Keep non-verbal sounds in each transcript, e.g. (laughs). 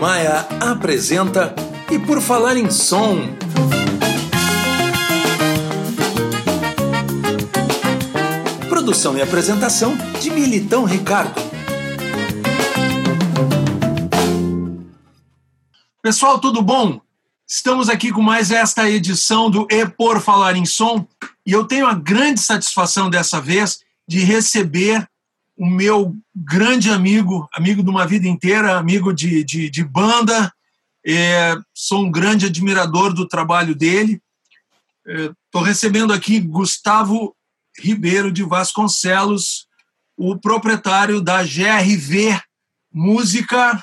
Maia apresenta E por Falar em Som. Produção e apresentação de Militão Ricardo. Pessoal, tudo bom? Estamos aqui com mais esta edição do E por Falar em Som e eu tenho a grande satisfação dessa vez de receber o meu grande amigo, amigo de uma vida inteira, amigo de, de, de banda. É, sou um grande admirador do trabalho dele. Estou é, recebendo aqui Gustavo Ribeiro de Vasconcelos, o proprietário da GRV Música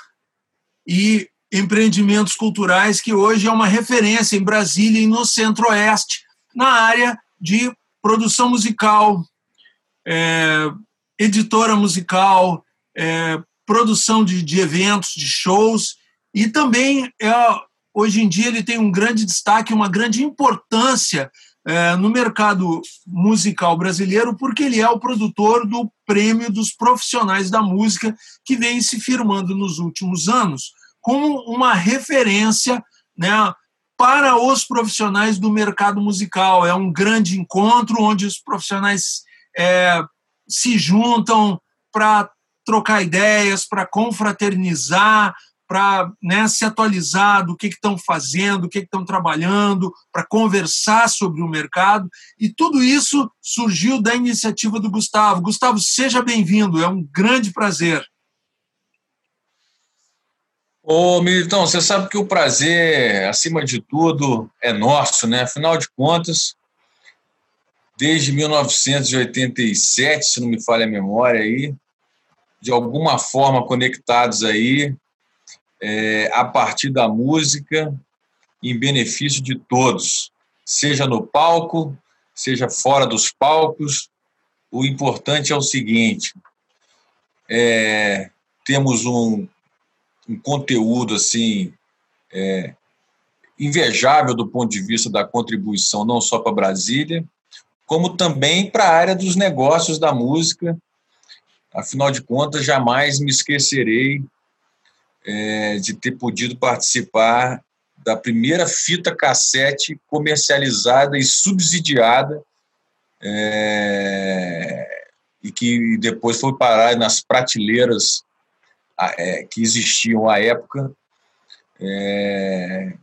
e Empreendimentos Culturais, que hoje é uma referência em Brasília e no Centro-Oeste, na área de produção musical, é, editora musical, é, produção de, de, eventos, de shows, e também, é, hoje em dia, ele tem um grande destaque, uma grande importância é, no mercado musical brasileiro, porque ele é o produtor do Prêmio dos Profissionais da Música, que vem se firmando nos últimos anos como uma referência né, para os profissionais do mercado musical. É um grande encontro onde os profissionais é, se juntam para trocar ideias, para confraternizar, para né, se atualizar do que estão fazendo, o que estão trabalhando, para conversar sobre o mercado. E tudo isso surgiu da iniciativa do Gustavo. Gustavo, seja bem-vindo, é um grande prazer. Ô, Militão, você sabe que o prazer, acima de tudo, é nosso, né? Afinal de contas, desde 1987, se não me falha a memória aí, de alguma forma conectados aí, é, a partir da música, em benefício de todos, seja no palco, seja fora dos palcos. O importante é o seguinte: é, temos um um conteúdo assim é, invejável do ponto de vista da contribuição não só para Brasília, como também para a área dos negócios da música. Afinal de contas, jamais me esquecerei é, de ter podido participar da primeira fita cassete comercializada e subsidiada é, e que depois foi parar nas prateleiras é, que existiam à época, é,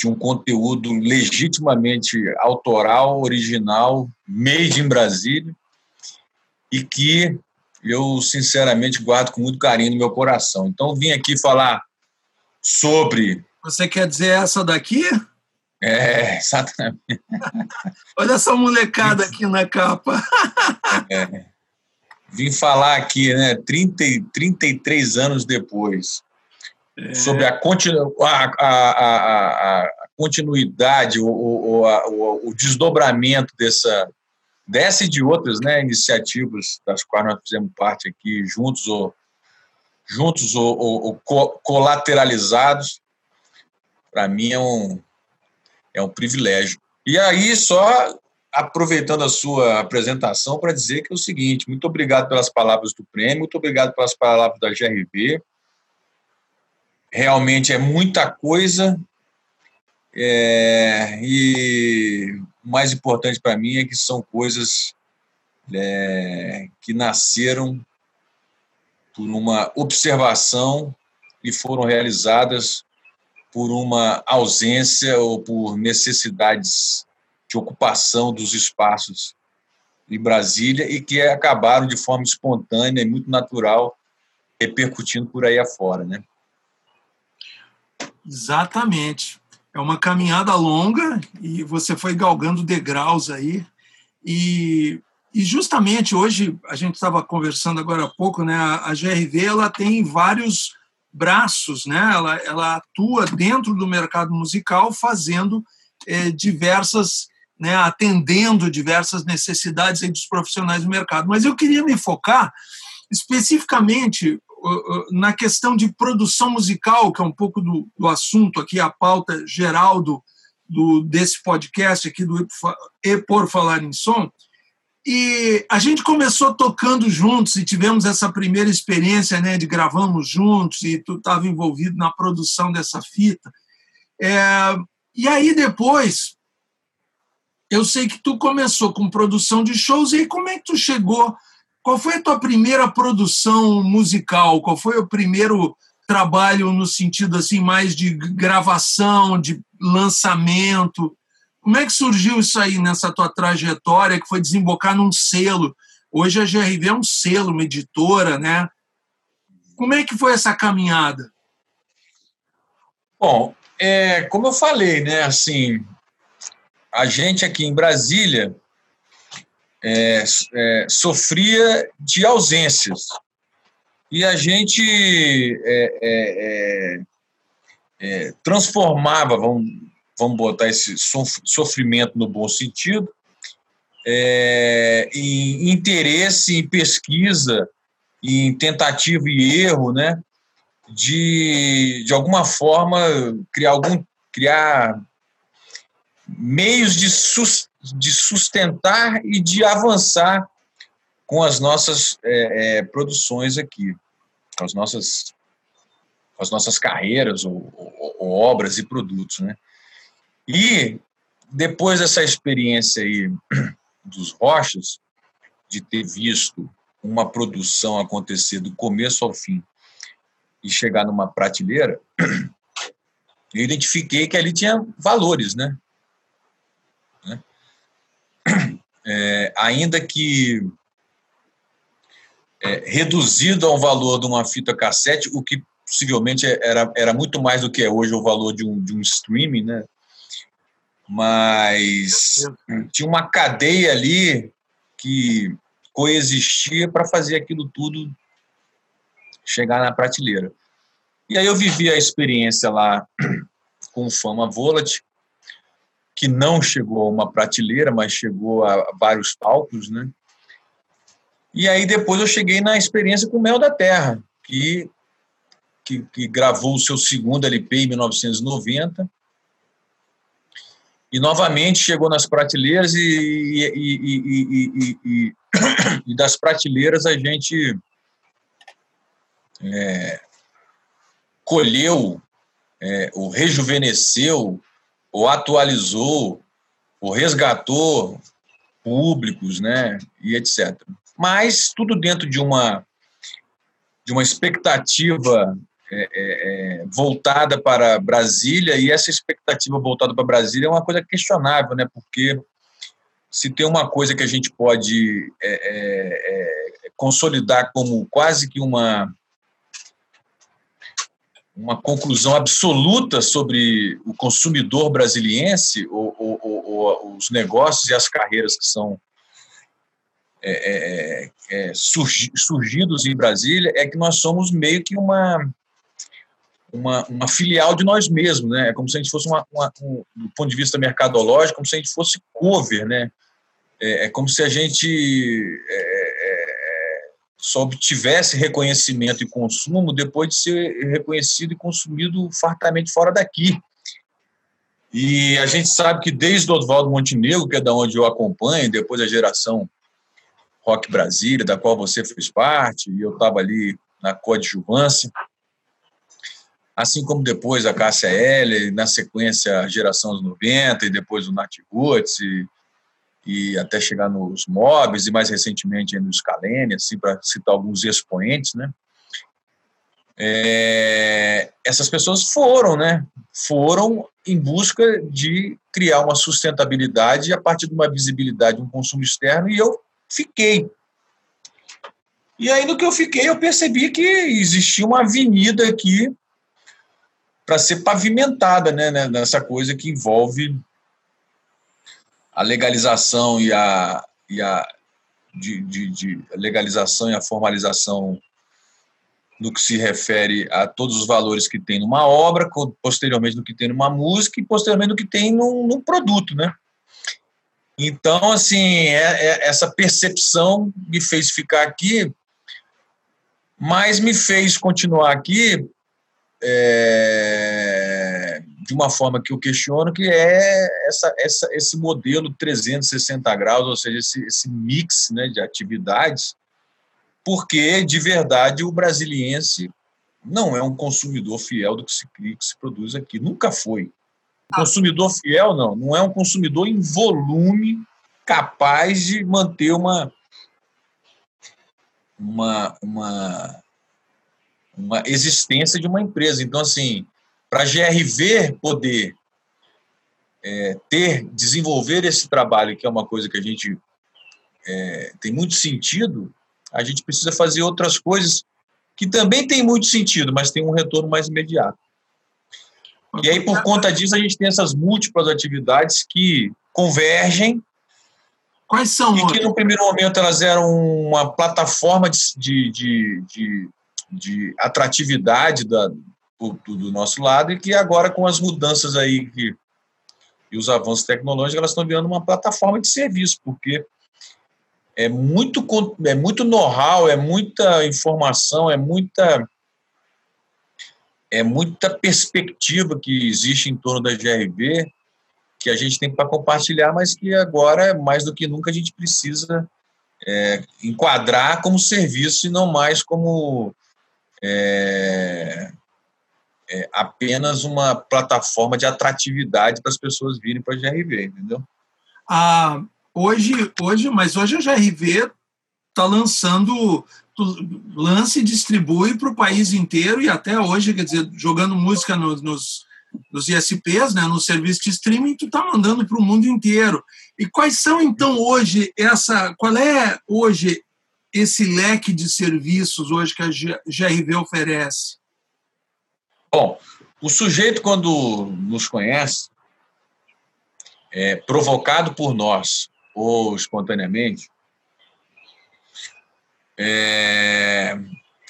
de um conteúdo legitimamente autoral, original, made in Brasília, e que eu, sinceramente, guardo com muito carinho no meu coração. Então, vim aqui falar sobre. Você quer dizer essa daqui? É, exatamente. (laughs) Olha essa molecada aqui na capa. (laughs) É vim falar aqui, né, 30, 33 anos depois, é. sobre a, continu, a, a, a, continuidade, o, o, o, o, desdobramento dessa, dessa e de outras né, iniciativas das quais nós fizemos parte aqui, juntos ou, juntos ou, ou, ou colateralizados, para mim é um, é um privilégio. E aí, só aproveitando a sua apresentação para dizer que é o seguinte: muito obrigado pelas palavras do prêmio, muito obrigado pelas palavras da GRV. Realmente é muita coisa. É, e o mais importante para mim é que são coisas é, que nasceram por uma observação e foram realizadas por uma ausência ou por necessidades de ocupação dos espaços em Brasília e que acabaram de forma espontânea e muito natural repercutindo por aí afora, né? Exatamente. É uma caminhada longa e você foi galgando degraus aí e, e justamente hoje a gente estava conversando agora há pouco, né? A GRV ela tem vários braços, né? Ela, ela atua dentro do mercado musical fazendo é, diversas né, atendendo diversas necessidades dos profissionais do mercado. Mas eu queria me focar especificamente na questão de produção musical, que é um pouco do, do assunto aqui, a pauta geral do, do, desse podcast aqui do E Por Falar em Som. E a gente começou tocando juntos e tivemos essa primeira experiência né, de gravamos juntos e tu estava envolvido na produção dessa fita. É, e aí depois, eu sei que tu começou com produção de shows, e aí como é que tu chegou? Qual foi a tua primeira produção musical? Qual foi o primeiro trabalho no sentido assim mais de gravação, de lançamento? Como é que surgiu isso aí nessa tua trajetória que foi desembocar num selo? Hoje a GRV é um selo, uma editora, né? Como é que foi essa caminhada? Bom, é, como eu falei, né? Assim, a gente aqui em Brasília é, é, sofria de ausências e a gente é, é, é, é transformava, vamos, vamos botar esse sofrimento no bom sentido, em interesse, em pesquisa, em tentativa e erro, né? De, de alguma forma criar algum criar meios de, sus, de sustentar e de avançar com as nossas é, é, produções aqui, com as nossas, com as nossas carreiras ou, ou, ou, obras e produtos, né? E depois dessa experiência aí (clears throat) dos Rochas, de ter visto uma produção acontecer do começo ao fim e chegar numa prateleira, (clears throat) eu identifiquei que ali tinha valores, né? É, ainda que é, reduzido ao valor de uma fita cassete, o que possivelmente era, era muito mais do que é hoje o valor de um, de um streaming, né? Mas tinha uma cadeia ali que coexistia para fazer aquilo tudo chegar na prateleira. E aí eu vivi a experiência lá (clears throat) com o Fama Volat, que não chegou a uma prateleira, mas chegou a vários palcos, né? E aí depois eu cheguei na experiência com Mel da Terra, que, que, que gravou o seu segundo LP em 1990, e novamente chegou nas prateleiras e, e, e, e (coughs) das prateleiras a gente é, colheu, é, o rejuvenesceu ou atualizou, ou resgatou públicos, né, e etc. Mas tudo dentro de uma de uma expectativa é, é, é, voltada para Brasília e essa expectativa voltada para Brasília é uma coisa questionável, né? Porque se tem uma coisa que a gente pode é, é, é consolidar como quase que uma uma conclusão absoluta sobre o consumidor brasiliense, ou, ou, ou, os negócios e as carreiras que são é, é, é surgidos em Brasília, é que nós somos meio que uma, uma, uma filial de nós mesmos, né? É como se a gente fosse uma, uma um, do ponto de vista mercadológico, como se a gente fosse cover, né? É, é como se a gente é, é só obtivesse reconhecimento e consumo depois de ser reconhecido e consumido fartamente fora daqui. E a gente sabe que desde Oswaldo Montenegro, que é da onde eu acompanho, depois a geração Rock Brasília, da qual você fez parte, e eu estava ali na coadjuvância, assim como depois a Cássia L, na sequência a geração dos 90, e depois o Nat Roots, e e até chegar nos mobs e mais recentemente no Scalene, assim, para citar alguns expoentes, né? É, essas pessoas foram, né? Foram em busca de criar uma sustentabilidade a partir de uma visibilidade, um consumo externo, e eu fiquei. E aí, no que eu fiquei, eu percebi que existia uma avenida aqui para ser pavimentada, né? Nessa coisa que envolve a legalização e a, e a de, de, de legalização e a formalização no que se refere a todos os valores que tem numa obra, posteriormente no que tem numa música e posteriormente no que tem num, num produto, né? Então, assim, é, é, essa percepção me fez ficar aqui, mas me fez continuar aqui é, de uma forma que eu questiono, que é essa, essa, esse modelo 360 graus, ou seja, esse, esse mix né, de atividades, porque, de verdade, o brasiliense não é um consumidor fiel do que se, que se produz aqui. Nunca foi. Consumidor fiel, não. Não é um consumidor em volume capaz de manter uma, uma, uma, uma existência de uma empresa. Então, assim, para a GRV poder é, ter, desenvolver esse trabalho, que é uma coisa que a gente é, tem muito sentido, a gente precisa fazer outras coisas que também tem muito sentido, mas tem um retorno mais imediato. E aí, por conta disso, a gente tem essas múltiplas atividades que convergem. Quais são? E que, no primeiro momento, elas eram uma plataforma de, de, de, de atratividade da, do, do, nosso lado, e que agora, com as mudanças aí que, e os avanços tecnológicos, elas estão virando uma plataforma de serviço, porque é muito, é muito know-how, é muita informação, é muita é muita perspectiva que existe em torno da GRV que a gente tem para compartilhar, mas que agora, mais do que nunca, a gente precisa é, enquadrar como serviço e não mais como é, é, apenas uma plataforma de atratividade para as pessoas virem para a GRV, entendeu? Ah, hoje, hoje, mas hoje a GRV está lançando lance e distribui para o país inteiro e até hoje, quer dizer, jogando música nos, nos, nos ISPs, né, no serviço de streaming, tu está mandando para o mundo inteiro. E quais são então hoje essa, qual é hoje esse leque de serviços hoje que a GRV oferece? Bom, o sujeito quando nos conhece, é, provocado por nós ou espontaneamente, é,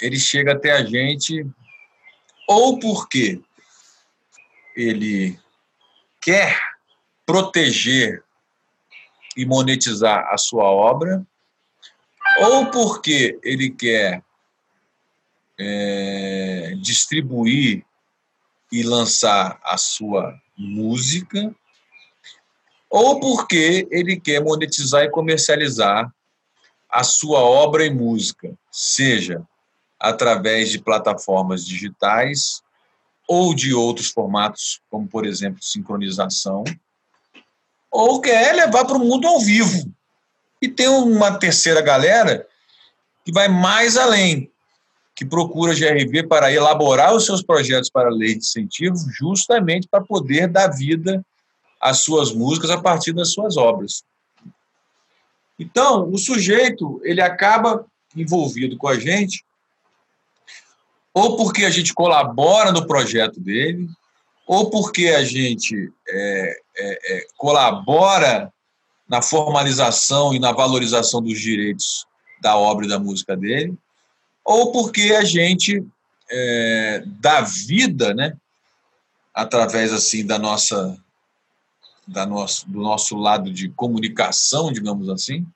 ele chega até a gente ou porque ele quer proteger e monetizar a sua obra, ou porque ele quer é, distribuir e lançar a sua música, ou porque ele quer monetizar e comercializar a sua obra em música, seja através de plataformas digitais ou de outros formatos, como, por exemplo, sincronização, ou quer levar para o mundo ao vivo. E tem uma terceira galera que vai mais além, que procura a GRV para elaborar os seus projetos para a lei de incentivo, justamente para poder dar vida às suas músicas a partir das suas obras. Então, o sujeito ele acaba envolvido com a gente, ou porque a gente colabora no projeto dele, ou porque a gente é, é, é, colabora na formalização e na valorização dos direitos da obra e da música dele, ou porque a gente é, dá vida, né, através assim da nossa da nosso, do nosso lado de comunicação, digamos assim,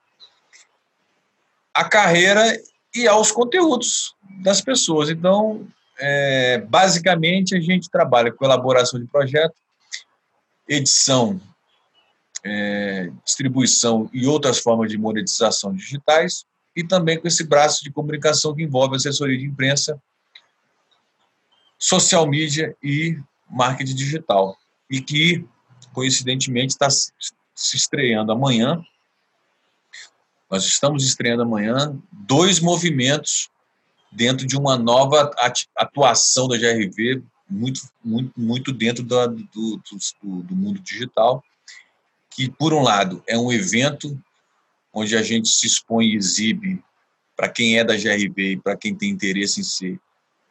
a carreira e aos conteúdos das pessoas. Então, é, basicamente, a gente trabalha com elaboração de projeto, edição, é, distribuição e outras formas de monetização digitais, e também com esse braço de comunicação que envolve assessoria de imprensa, social media e marketing digital. E que coincidentemente, está se estreando amanhã. Nós estamos estreando amanhã dois movimentos dentro de uma nova atuação da GRV, muito, muito, muito dentro do, do, do, do mundo digital, que, por um lado, é um evento onde a gente se expõe e exibe para quem é da GRV e para quem tem interesse em ser,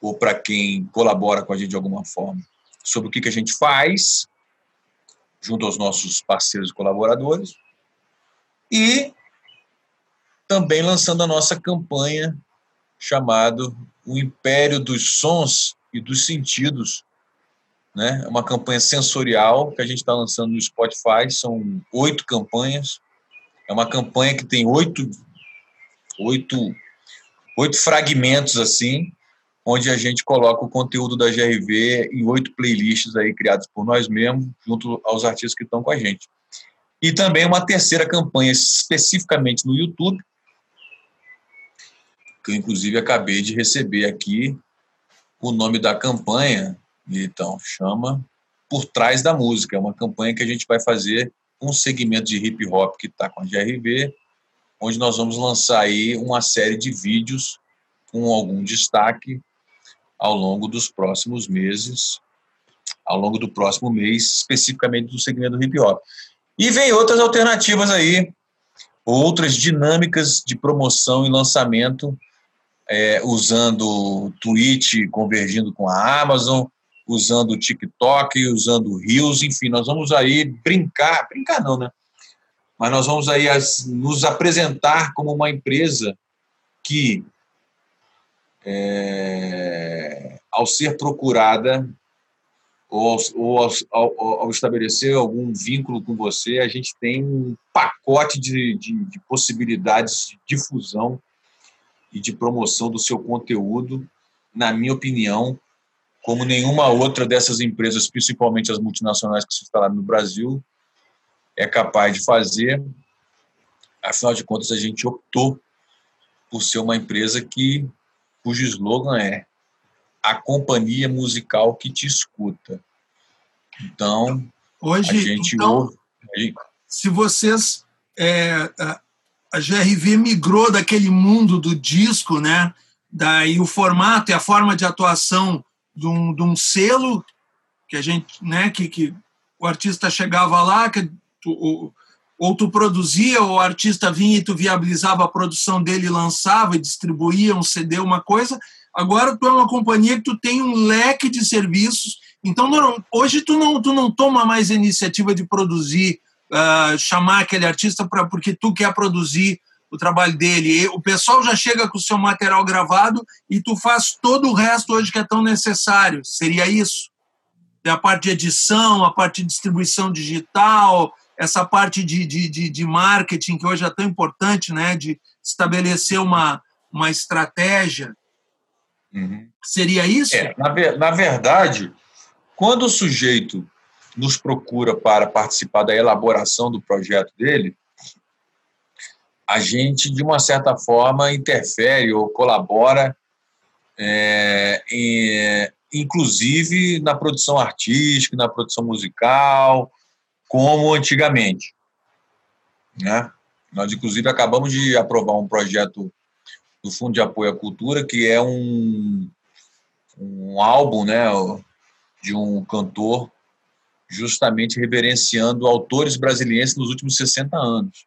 ou para quem colabora com a gente de alguma forma, sobre o que, que a gente faz, junto aos nossos parceiros e colaboradores, e também lançando a nossa campanha chamado O Império dos Sons e dos Sentidos, né? É uma campanha sensorial que a gente está lançando no Spotify, são oito campanhas, é uma campanha que tem oito, oito, oito fragmentos assim, onde a gente coloca o conteúdo da GRV em oito playlists aí criadas por nós mesmos, junto aos artistas que estão com a gente. E também uma terceira campanha especificamente no YouTube, que eu inclusive acabei de receber aqui o nome da campanha, então chama Por Trás da Música, é uma campanha que a gente vai fazer um segmento de hip hop que está com a GRV, onde nós vamos lançar aí uma série de vídeos com algum destaque ao longo dos próximos meses, ao longo do próximo mês, especificamente do segmento do hip hop. E vem outras alternativas aí, outras dinâmicas de promoção e lançamento, é, usando o Twitch convergindo com a Amazon, usando o TikTok, usando o Reels, enfim, nós vamos aí brincar, brincar não, né? Mas nós vamos aí nos apresentar como uma empresa que, é, ao ser procurada ou, ou ao, ao, estabelecer algum vínculo com você, a gente tem um pacote de, de, de possibilidades de difusão e de promoção do seu conteúdo, na minha opinião, como nenhuma outra dessas empresas, principalmente as multinacionais que se instalaram no Brasil, é capaz de fazer. Afinal de contas, a gente optou por ser uma empresa que cujo slogan é a companhia musical que te escuta. Então, hoje a gente então, ouve. Se vocês é, a GRV migrou daquele mundo do disco, né? Daí o formato e a forma de atuação de um, de um selo que a gente, né, que, que o artista chegava lá, que tu, ou tu produzia, ou o artista vinha e tu viabilizava a produção dele, lançava e distribuía um CD, uma coisa. Agora tu é uma companhia que tu tem um leque de serviços. Então hoje tu não tu não toma mais a iniciativa de produzir, uh, chamar aquele artista para porque tu quer produzir o trabalho dele. O pessoal já chega com o seu material gravado e tu faz todo o resto hoje que é tão necessário. Seria isso? A parte de edição, a parte de distribuição digital, essa parte de, de, de, de marketing que hoje é tão importante, né? De estabelecer uma, uma estratégia. Uhum. Seria isso? É, na, na verdade, quando o sujeito nos procura para participar da elaboração do projeto dele, a gente, de uma certa forma, interfere ou colabora, é, inclusive na produção artística, na produção musical, como antigamente. Né? Nós, inclusive, acabamos de aprovar um projeto do Fundo de Apoio à Cultura, que é um, um álbum né, de um cantor justamente reverenciando autores brasileiros nos últimos 60 anos.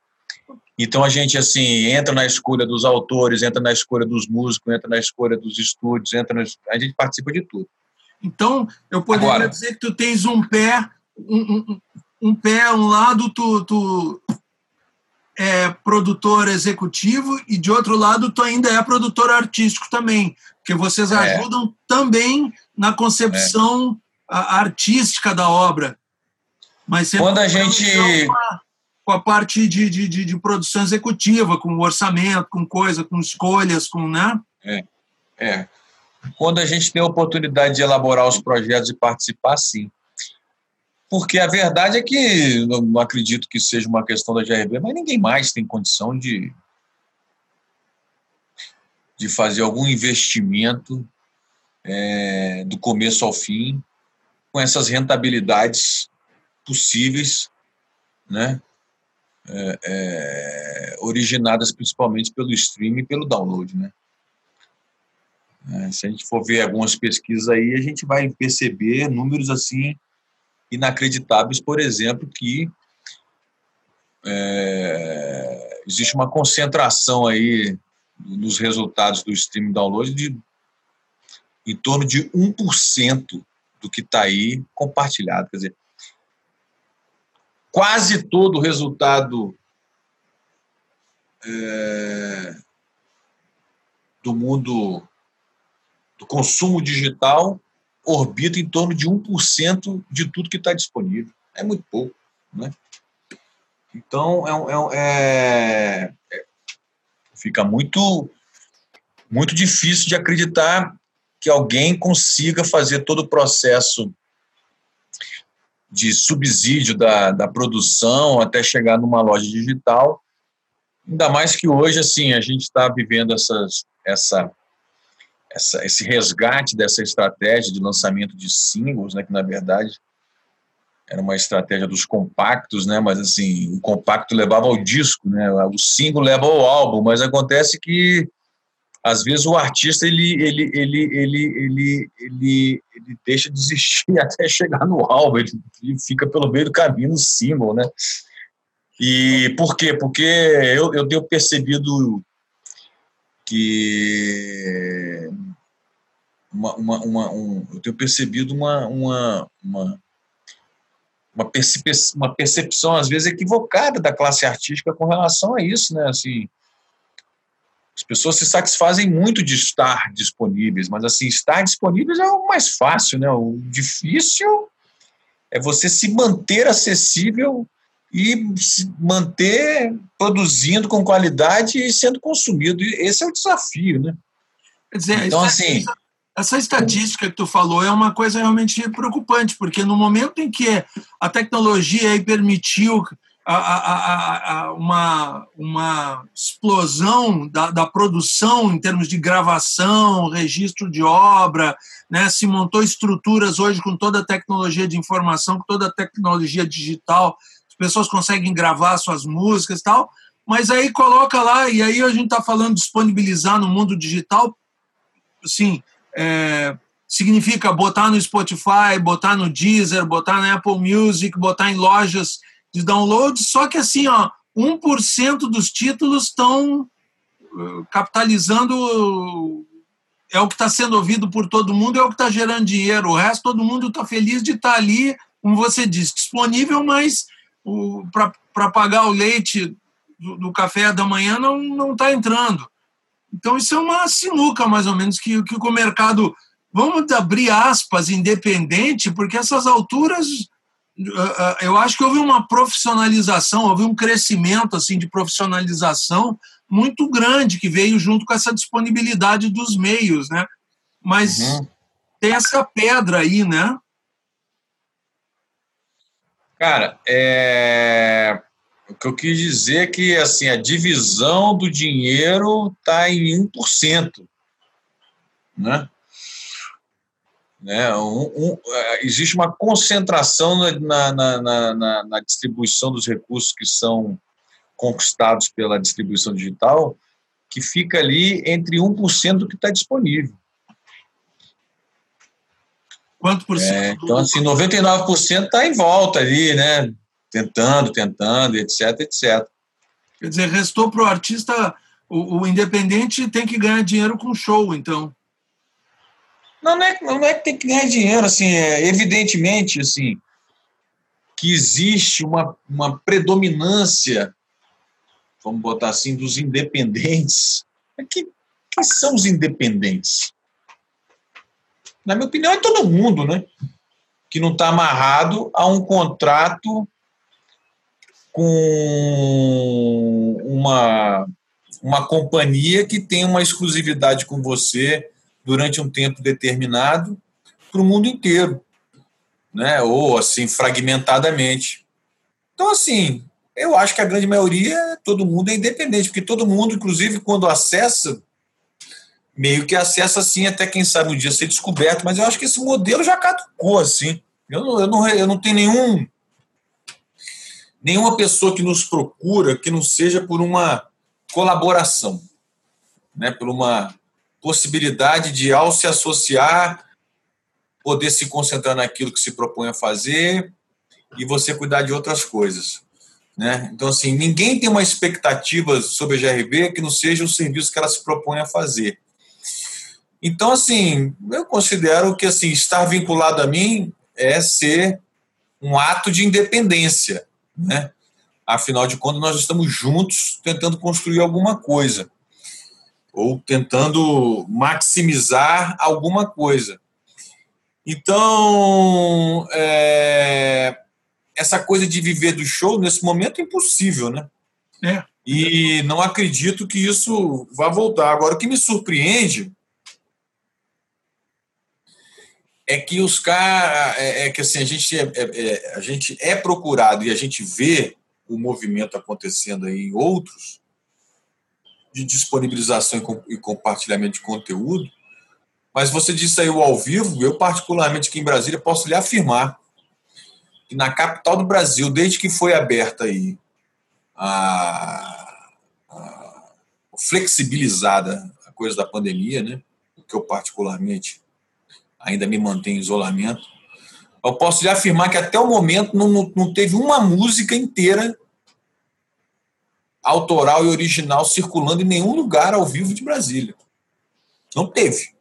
Então a gente assim entra na escolha dos autores, entra na escolha dos músicos, entra na escolha dos estúdios, entra na... a gente participa de tudo. Então eu poderia Agora, dizer que tu tens um pé, um, um, um pé, um lado tu, tu é produtor executivo e de outro lado tu ainda é produtor artístico também, porque vocês é. ajudam também na concepção é. artística da obra. Mas quando a gente uma com a parte de, de, de, de produção executiva, com orçamento, com coisa, com escolhas, com, né? É, é. Quando a gente tem a oportunidade de elaborar os projetos e participar, sim. Porque a verdade é que não acredito que seja uma questão da GRB, mas ninguém mais tem condição de, de fazer algum investimento é, do começo ao fim com essas rentabilidades possíveis, né? É, é, originadas principalmente pelo streaming e pelo download, né? É, se a gente for ver algumas pesquisas aí, a gente vai perceber números assim inacreditáveis, por exemplo, que é, existe uma concentração aí nos resultados do streaming download de em torno de 1% do que está aí compartilhado. Quer dizer, quase todo o resultado é, do mundo do consumo digital orbita em torno de 1% de tudo que está disponível. É muito pouco. Né? Então, é, é, é, fica muito, muito difícil de acreditar que alguém consiga fazer todo o processo de subsídio da, da produção até chegar numa loja digital. Ainda mais que hoje, assim, a gente está vivendo essas, essa, essa, esse resgate dessa estratégia de lançamento de singles, né, que na verdade era uma estratégia dos compactos, né? Mas assim, o compacto levava ao disco, né? O single leva ao álbum, mas acontece que às vezes o artista ele ele ele ele ele ele, deixa de existir (laughs) até chegar no álbum, ele, fica pelo meio do caminho no single, né? E por quê? Porque eu, eu tenho percebido que uma, uma, uma um, eu tenho percebido uma, uma, uma uma percepção, às vezes, equivocada da classe artística com relação a isso, né? Assim, as pessoas se satisfazem muito de estar disponíveis, mas, assim, estar disponíveis é o mais fácil, né? O difícil é você se manter acessível e se manter produzindo com qualidade e sendo consumido. Esse é o desafio, né? Quer dizer, então, assim... Essa estatística que tu falou é uma coisa realmente preocupante, porque no momento em que a tecnologia permitiu a, a, a, uma, uma explosão da, da, produção em termos de gravação, registro de obra, né? se montou estruturas hoje com toda a tecnologia de informação, com toda a tecnologia digital, as pessoas conseguem gravar suas músicas e tal, mas aí coloca lá, e aí a gente está falando disponibilizar no mundo digital, assim, é, significa botar no Spotify, botar no Deezer, botar na Apple Music, botar em lojas de download, só que assim, ó, 1% dos títulos estão uh, capitalizando é o que está sendo ouvido por todo mundo, é o que está gerando dinheiro. O resto, todo mundo está feliz de estar tá ali, como você disse, disponível, mas para pagar o leite do, do, café da manhã não está entrando. Então, isso é uma sinuca, mais ou menos, que, que o mercado, vamos abrir aspas, independente, porque essas alturas, eu acho que houve uma profissionalização, houve um crescimento assim de profissionalização muito grande que veio junto com essa disponibilidade dos meios, né? Mas uhum. tem essa pedra aí, né? Cara, é... O que eu quis dizer é que assim, a divisão do dinheiro está em 1%. Né? Né? Um, um, é, existe uma concentração na, na, na, na, distribuição dos recursos que são conquistados pela distribuição digital, que fica ali entre 1% do que está disponível. Quanto por cento? É, então, assim, 99% está em volta ali, né? tentando, tentando, etc, etc. Quer dizer, restou para o artista, o independente tem que ganhar dinheiro com show, então. Não, não é, não é que tem que ganhar dinheiro, assim, é, evidentemente, assim, que existe uma, uma predominância, vamos botar assim, dos independentes. Que, que são os independentes? Na minha opinião, é todo mundo, né? Que não está amarrado a um contrato com uma, uma companhia que tem uma exclusividade com você durante um tempo determinado para o mundo inteiro, né? ou assim, fragmentadamente. Então, assim, eu acho que a grande maioria, todo mundo é independente, porque todo mundo, inclusive, quando acessa, meio que acessa assim, até quem sabe um dia ser descoberto, mas eu acho que esse modelo já caducou, assim. Eu não, eu não, eu não tenho nenhum nenhuma pessoa que nos procura que não seja por uma colaboração, né, por uma possibilidade de, ao se associar, poder se concentrar naquilo que se propõe a fazer e você cuidar de outras coisas. Né? Então, assim, ninguém tem uma expectativa sobre a GRB que não seja o serviço que ela se propõe a fazer. Então, assim, eu considero que assim, estar vinculado a mim é ser um ato de independência né? Afinal de contas, nós estamos juntos tentando construir alguma coisa ou tentando maximizar alguma coisa. Então, é, essa coisa de viver do show nesse momento é impossível, né? É. E não acredito que isso vá voltar. Agora, o que me surpreende é que os caras. É, é, que assim, a gente é, é, é, a gente é procurado e a gente vê o movimento acontecendo aí em outros de disponibilização e compartilhamento de conteúdo. Mas você disse aí o ao vivo, eu particularmente aqui em Brasília posso lhe afirmar que na capital do Brasil, desde que foi aberta aí a, a flexibilizada a coisa da pandemia, né? Que eu particularmente ainda me mantenho em isolamento. Eu posso lhe afirmar que até o momento não, não, não teve uma música inteira autoral e original circulando em nenhum lugar ao vivo de Brasília. Não teve.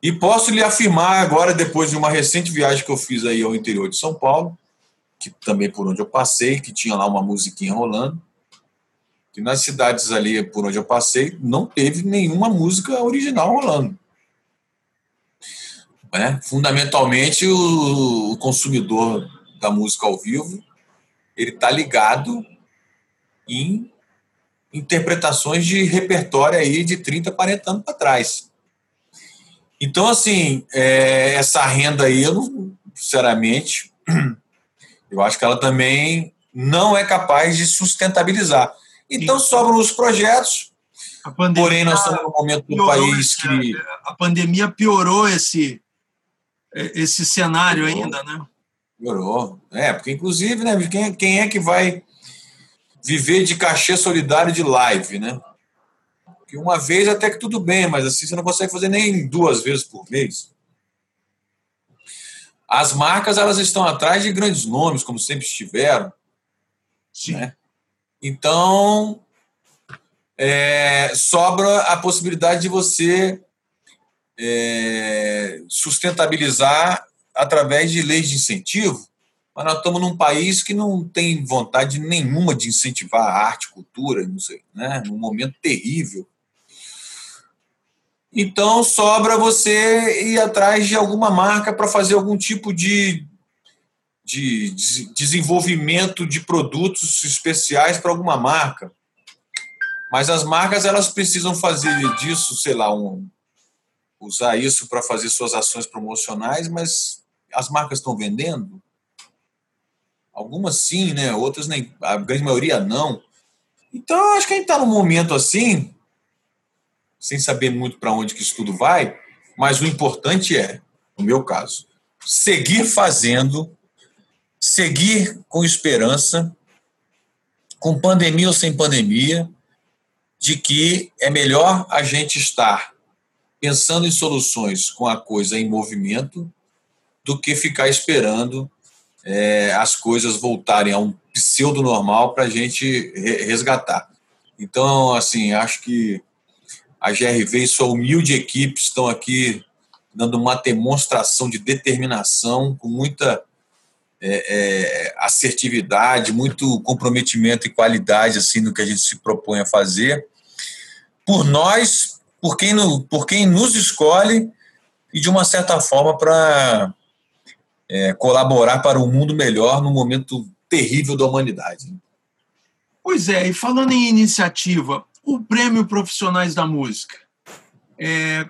E posso lhe afirmar agora, depois de uma recente viagem que eu fiz aí ao interior de São Paulo, que também por onde eu passei, que tinha lá uma musiquinha rolando, que nas cidades ali por onde eu passei não teve nenhuma música original rolando. É, fundamentalmente, o, consumidor da música ao vivo ele está ligado em interpretações de repertório aí de 30, 40 anos para trás. Então, assim, é, essa renda aí, eu não, sinceramente, (clears throat) eu acho que ela também não é capaz de sustentabilizar. Então, Sim. sobram os projetos, pandemia, porém, nós estamos no momento do país que. A pandemia piorou esse, esse cenário piorou, ainda, né? Piorou. É, porque, inclusive, né, quem, quem é que vai viver de cachê solidário de live, né? Porque uma vez até que tudo bem, mas assim você não consegue fazer nem duas vezes por mês. As marcas elas estão atrás de grandes nomes, como sempre estiveram. Sim. Né? Então, é, sobra a possibilidade de você é, sustentabilizar através de leis de incentivo, mas nós estamos num país que não tem vontade nenhuma de incentivar a arte, cultura, não sei, né? num momento terrível então sobra você ir atrás de alguma marca para fazer algum tipo de, de desenvolvimento de produtos especiais para alguma marca. Mas as marcas elas precisam fazer disso, sei lá, um, usar isso para fazer suas ações promocionais, mas as marcas estão vendendo? Algumas sim, né? Outras nem, a grande maioria não. Então, acho que a gente está num momento assim sem saber muito para onde que isso tudo vai, mas o importante é, no meu caso, seguir fazendo, seguir com esperança, com pandemia ou sem pandemia, de que é melhor a gente estar pensando em soluções com a coisa em movimento do que ficar esperando é, as coisas voltarem a um pseudo normal para a gente resgatar. Então, assim, acho que a GRV e sua humilde equipe estão aqui dando uma demonstração de determinação, com muita é, é, assertividade, muito comprometimento e qualidade assim no que a gente se propõe a fazer. Por nós, por quem, no, por quem nos escolhe e de uma certa forma para é, colaborar para um mundo melhor no momento terrível da humanidade. Pois é, e falando em iniciativa, o Prêmio Profissionais da Música. É,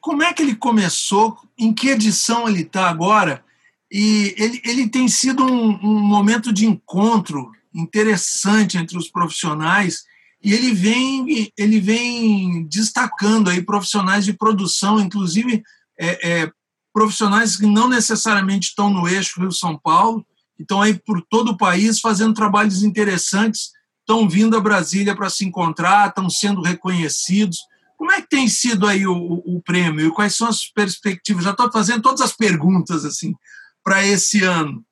como é que ele começou? Em que edição ele está agora? E ele, ele tem sido um, um, momento de encontro interessante entre os profissionais e ele vem, ele vem destacando aí profissionais de produção, inclusive é, é, profissionais que não necessariamente estão no eixo Rio-São Paulo, estão aí por todo o país fazendo trabalhos interessantes estão vindo a Brasília para se encontrar, estão sendo reconhecidos. Como é que tem sido aí o, o prêmio e quais são as perspectivas? Já estou fazendo todas as perguntas assim para esse ano.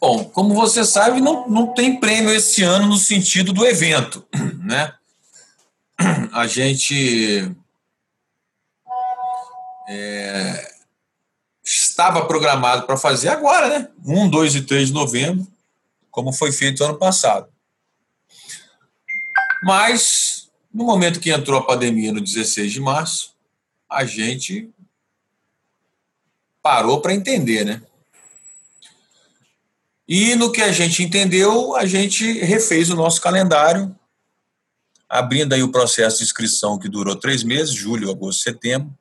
Bom, como você sabe, não, não tem prêmio esse ano no sentido do evento, né? A gente é, estava programado para fazer agora, né? 1, 2 e 3 de novembro, como foi feito ano passado. Mas, no momento que entrou a pandemia, no 16 de março, a gente parou para entender, né? E no que a gente entendeu, a gente refez o nosso calendário abrindo aí o processo de inscrição que durou três meses, julho, agosto, setembro.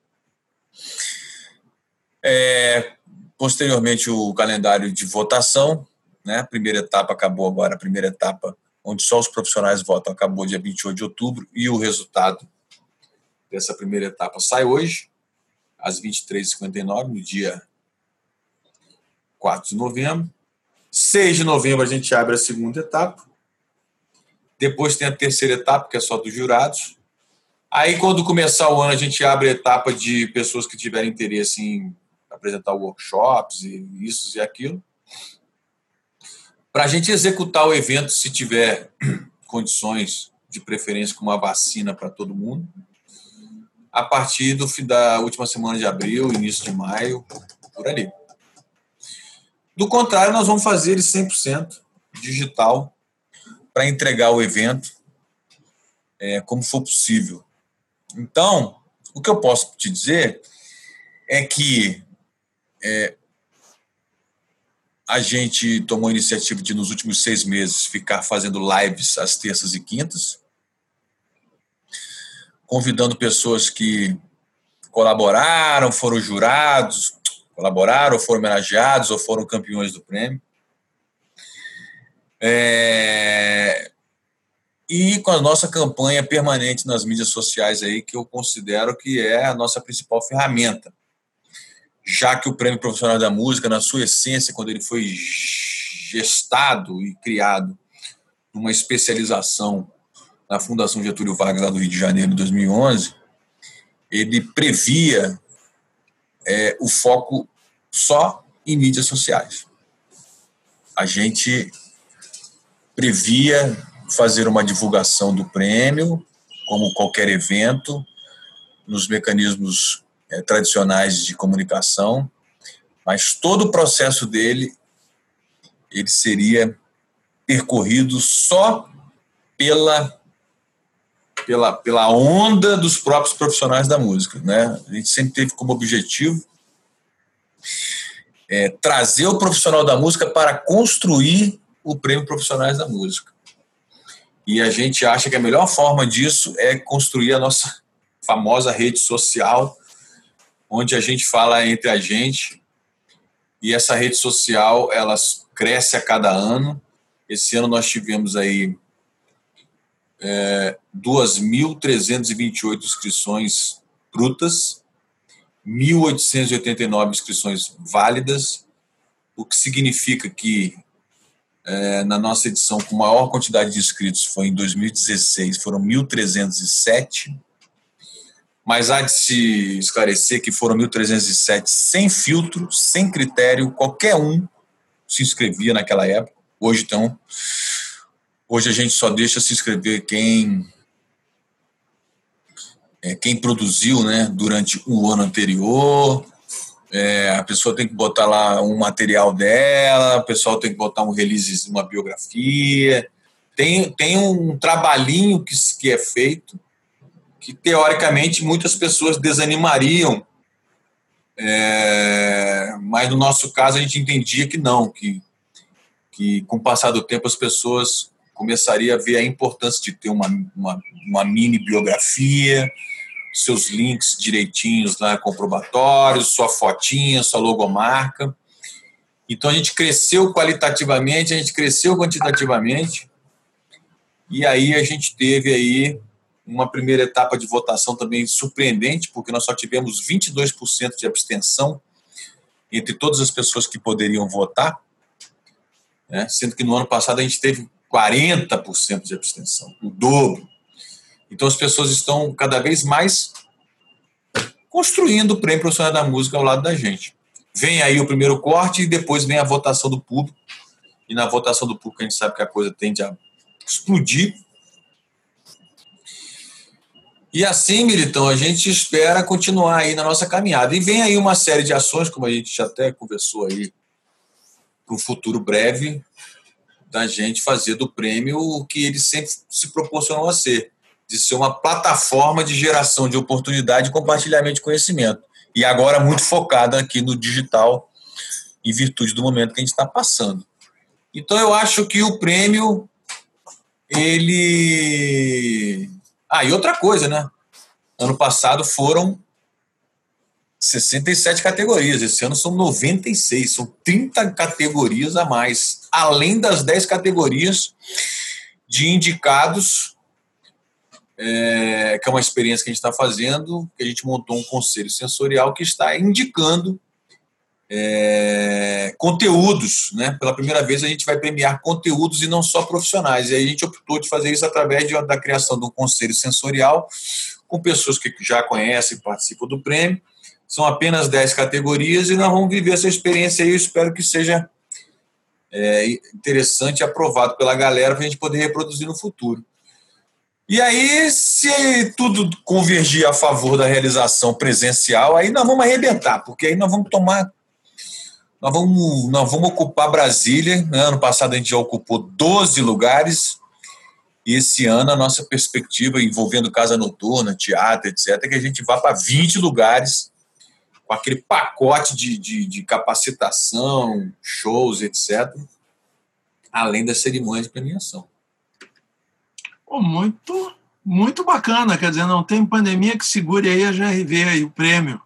É, posteriormente, o calendário de votação, né? A primeira etapa acabou agora, a primeira etapa onde só os profissionais votam, acabou dia 28 de outubro, e o resultado dessa primeira etapa sai hoje, às 23h59, no dia 4 de novembro. 6 de novembro a gente abre a segunda etapa. Depois tem a terceira etapa, que é só dos jurados. Aí, quando começar o ano, a gente abre a etapa de pessoas que tiverem interesse em apresentar workshops e isso e aquilo. Para a gente executar o evento, se tiver (clears throat) condições, de preferência com uma vacina para todo mundo, a partir do fim da última semana de abril, início de maio, por ali. Do contrário, nós vamos fazer ele 100% digital para entregar o evento é, como for possível. Então, o que eu posso te dizer é que é, a gente tomou a iniciativa de, nos últimos seis meses, ficar fazendo lives às terças e quintas, convidando pessoas que colaboraram, foram jurados, colaboraram, foram homenageados, ou foram campeões do prêmio. É... E com a nossa campanha permanente nas mídias sociais aí, que eu considero que é a nossa principal ferramenta. Já que o Prêmio Profissional da Música, na sua essência, quando ele foi gestado e criado numa especialização na Fundação Getúlio Vargas, lá do Rio de Janeiro, em 2011, ele previa é, o foco só em mídias sociais. A gente previa fazer uma divulgação do prêmio, como qualquer evento, nos mecanismos é, tradicionais de comunicação, mas todo o processo dele ele seria percorrido só pela pela, pela onda dos próprios profissionais da música, né? A gente sempre teve como objetivo é, trazer o profissional da música para construir o Prêmio Profissionais da Música. E a gente acha que a melhor forma disso é construir a nossa (laughs) famosa rede social, onde a gente fala entre a gente. E essa rede social, ela cresce a cada ano. Esse ano nós tivemos aí é, 2.328 inscrições brutas, 1.889 inscrições válidas, o que significa que é, na nossa edição com maior quantidade de inscritos foi em 2016, foram 1.307. Mas há de se esclarecer que foram 1.307 sem filtro, sem critério, qualquer um se inscrevia naquela época. Hoje, então, hoje a gente só deixa se inscrever quem é, quem produziu né, durante o ano anterior, é, a pessoa tem que botar lá um material dela, o pessoal tem que botar um release, uma biografia. Tem, tem um trabalhinho que, que é feito que, teoricamente, muitas pessoas desanimariam. É, mas no nosso caso a gente entendia que não, que, que com o passar do tempo as pessoas começariam a ver a importância de ter uma, uma, uma mini biografia, seus links direitinhos lá, comprobatórios, sua fotinha, sua logomarca. Então a gente cresceu qualitativamente, a gente cresceu quantitativamente, e aí a gente teve aí uma primeira etapa de votação também surpreendente, porque nós só tivemos 22% de abstenção entre todas as pessoas que poderiam votar, né? sendo que no ano passado a gente teve 40% de abstenção, o dobro. Então as pessoas estão cada vez mais construindo o prêmio profissional da música ao lado da gente. Vem aí o primeiro corte e depois vem a votação do público. E na votação do público a gente sabe que a coisa tende a explodir. E assim, Militão, a gente espera continuar aí na nossa caminhada. E vem aí uma série de ações, como a gente já até conversou aí, para um futuro breve, da gente fazer do prêmio o que ele sempre se proporcionou a ser de ser uma plataforma de geração de oportunidade e compartilhamento de conhecimento. E agora muito focada aqui no digital, em virtude do momento que a gente está passando. Então eu acho que o prêmio ele Ah, e outra coisa, né? Ano passado foram 67 categorias, esse ano são 96, são 30 categorias a mais, além das 10 categorias de indicados, é, que é uma experiência que a gente está fazendo, que a gente montou um conselho sensorial que está indicando é, conteúdos, né? Pela primeira vez a gente vai premiar conteúdos e não só profissionais. E aí a gente optou de fazer isso através de, da criação de um conselho sensorial com pessoas que já conhecem e participam do prêmio. São apenas 10 categorias e nós vamos viver essa experiência aí. Eu espero que seja é, interessante e aprovado pela galera para a gente poder reproduzir no futuro. E aí, se tudo convergir a favor da realização presencial, aí nós vamos arrebentar, porque aí nós vamos tomar nós vamos, nós vamos ocupar Brasília. Né? Ano passado a gente já ocupou 12 lugares. E esse ano a nossa perspectiva, envolvendo casa noturna, teatro, etc., é que a gente vá para 20 lugares com aquele pacote de, de, de capacitação, shows, etc., além da cerimônia de premiação. Oh, muito, muito bacana. Quer dizer, não tem pandemia que segure aí a GRV aí, o prêmio.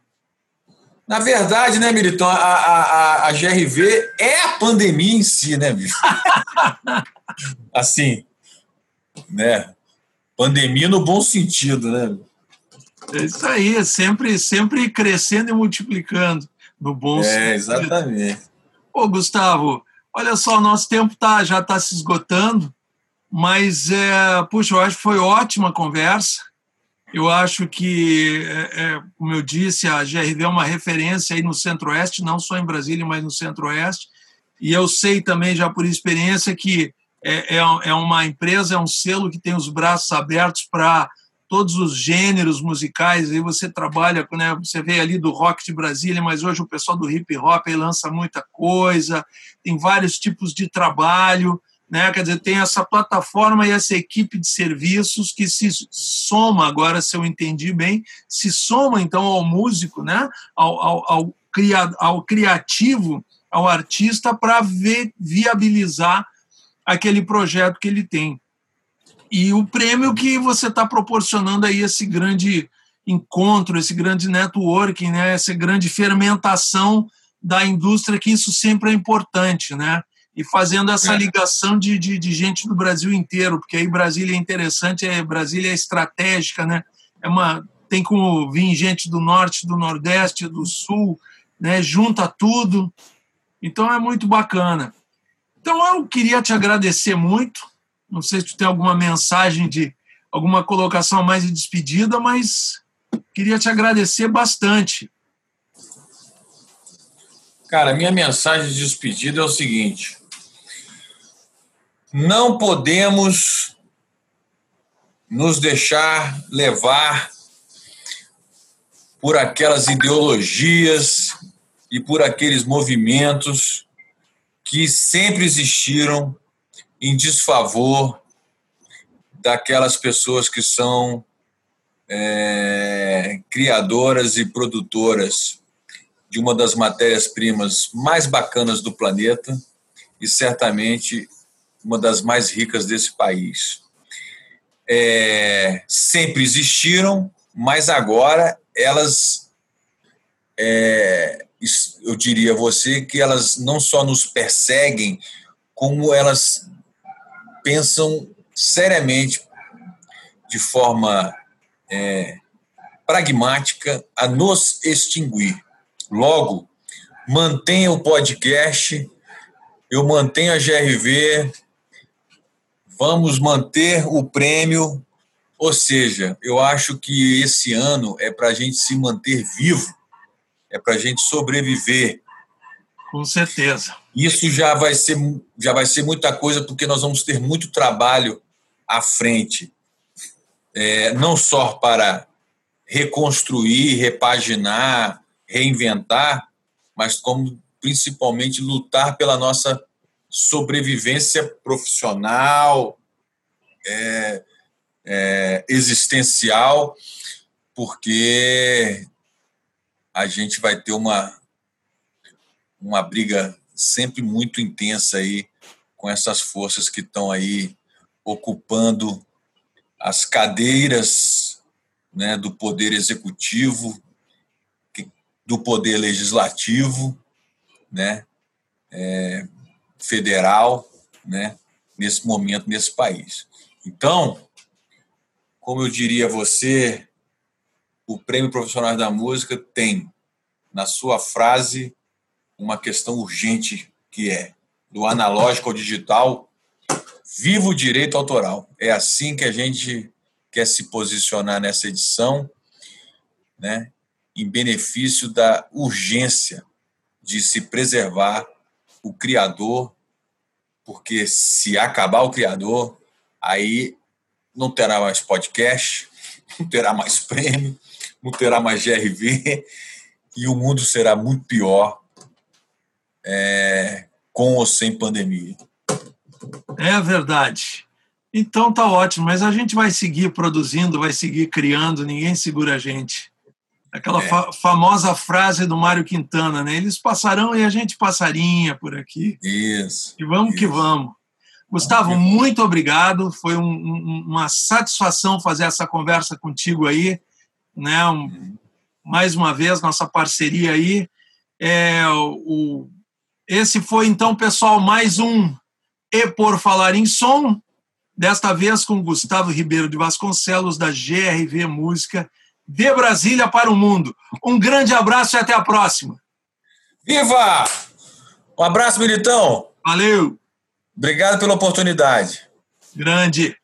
Na verdade, né, Militão, a, a, a GRV é a pandemia em si, né, bicho? (laughs) assim, né? Pandemia no bom sentido, né? É isso aí, sempre, sempre crescendo e multiplicando no bom é, sentido. É, exatamente. Ô, Gustavo, olha só, o nosso tempo tá, já está se esgotando, mas, é, puxa, eu acho que foi ótima a conversa. Eu acho que, é, é, como eu disse, a GRV é uma referência aí no Centro-Oeste, não só em Brasília, mas no Centro-Oeste. E eu sei também, já por experiência, que é, é, é uma empresa, é um selo que tem os braços abertos para todos os gêneros musicais. Aí você trabalha, né, você vê ali do rock de Brasília, mas hoje o pessoal do hip hop lança muita coisa, tem vários tipos de trabalho. Né? Quer dizer, tem essa plataforma e essa equipe de serviços que se soma, agora, se eu entendi bem, se soma então ao músico, né? ao, ao, ao, ao criativo, ao artista, para viabilizar aquele projeto que ele tem. E o prêmio que você está proporcionando aí, esse grande encontro, esse grande networking, né? essa grande fermentação da indústria, que isso sempre é importante, né? E fazendo essa é. ligação de, de, de, gente do Brasil inteiro, porque aí Brasília é interessante, é, Brasília é estratégica, né? É uma, tem como vir gente do norte, do nordeste, do sul, né? junta tudo. Então é muito bacana. Então eu queria te agradecer muito. Não sei se tu tem alguma mensagem de alguma colocação mais de despedida, mas queria te agradecer bastante. Cara, minha mensagem de despedida é o seguinte: não podemos nos deixar levar por aquelas ideologias e por aqueles movimentos que sempre existiram em desfavor daquelas pessoas que são é, criadoras e produtoras de uma das matérias-primas mais bacanas do planeta e certamente uma das mais ricas desse país. É, sempre existiram, mas agora elas, é, eu diria a você, que elas não só nos perseguem, como elas pensam seriamente, de forma é, pragmática, a nos extinguir. Logo, mantenha o podcast, eu mantenho a GRV, vamos manter o prêmio. Ou seja, eu acho que esse ano é para a gente se manter vivo, é para a gente sobreviver. Com certeza. Isso já vai ser já vai ser muita coisa porque nós vamos ter muito trabalho à frente, é, não só para reconstruir, repaginar, reinventar, mas como principalmente lutar pela nossa sobrevivência profissional, é, é, existencial, porque a gente vai ter uma, uma briga sempre muito intensa aí com essas forças que estão aí ocupando as cadeiras né, do poder executivo, do poder legislativo, né, é, federal, né, nesse momento nesse país. Então, como eu diria a você, o Prêmio Profissional da Música tem na sua frase uma questão urgente que é do analógico ao digital, viva o direito autoral. É assim que a gente quer se posicionar nessa edição, né, em benefício da urgência de se preservar o criador, porque se acabar o criador, aí não terá mais podcast, (laughs) não terá mais prêmio, não terá mais GRV (laughs) e o mundo será muito pior é, com ou sem pandemia. É verdade. Então tá ótimo, mas a gente vai seguir produzindo, vai seguir criando, ninguém segura a gente. Aquela é. fa famosa frase do Mário Quintana, né? Eles passarão e a gente passarinha por aqui. Isso. E vamos isso. que vamos. Gustavo, muito obrigado. Foi um, um, uma satisfação fazer essa conversa contigo aí, né? Um, uhum. mais uma vez nossa parceria aí. É, o, esse foi então, pessoal, mais um E por falar em som. Desta vez com Gustavo Ribeiro de Vasconcelos da GRV Música de Brasília para o mundo. Um grande abraço e até a próxima. Viva! Um abraço, Militão. Valeu. Obrigado pela oportunidade. Grande.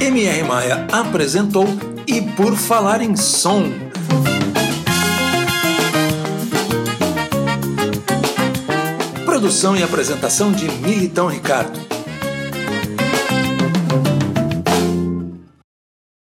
MR Maia apresentou E Por Falar em Som. Produção e apresentação de Militão Ricardo.